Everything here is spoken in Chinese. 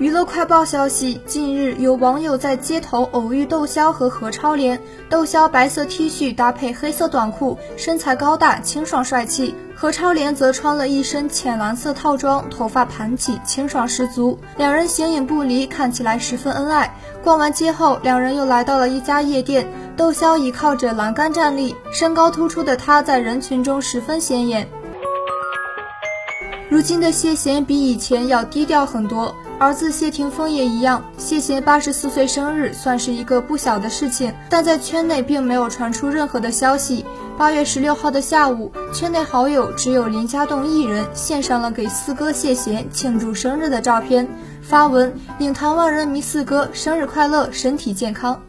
娱乐快报消息：近日，有网友在街头偶遇窦骁和何超莲。窦骁白色 T 恤搭配黑色短裤，身材高大、清爽帅气；何超莲则穿了一身浅蓝色套装，头发盘起，清爽十足。两人形影不离，看起来十分恩爱。逛完街后，两人又来到了一家夜店。窦骁倚靠着栏杆站立，身高突出的他在人群中十分显眼。如今的谢贤比以前要低调很多。儿子谢霆锋也一样，谢贤八十四岁生日算是一个不小的事情，但在圈内并没有传出任何的消息。八月十六号的下午，圈内好友只有林家栋一人献上了给四哥谢贤庆祝生日的照片，发文：影坛万人迷四哥生日快乐，身体健康。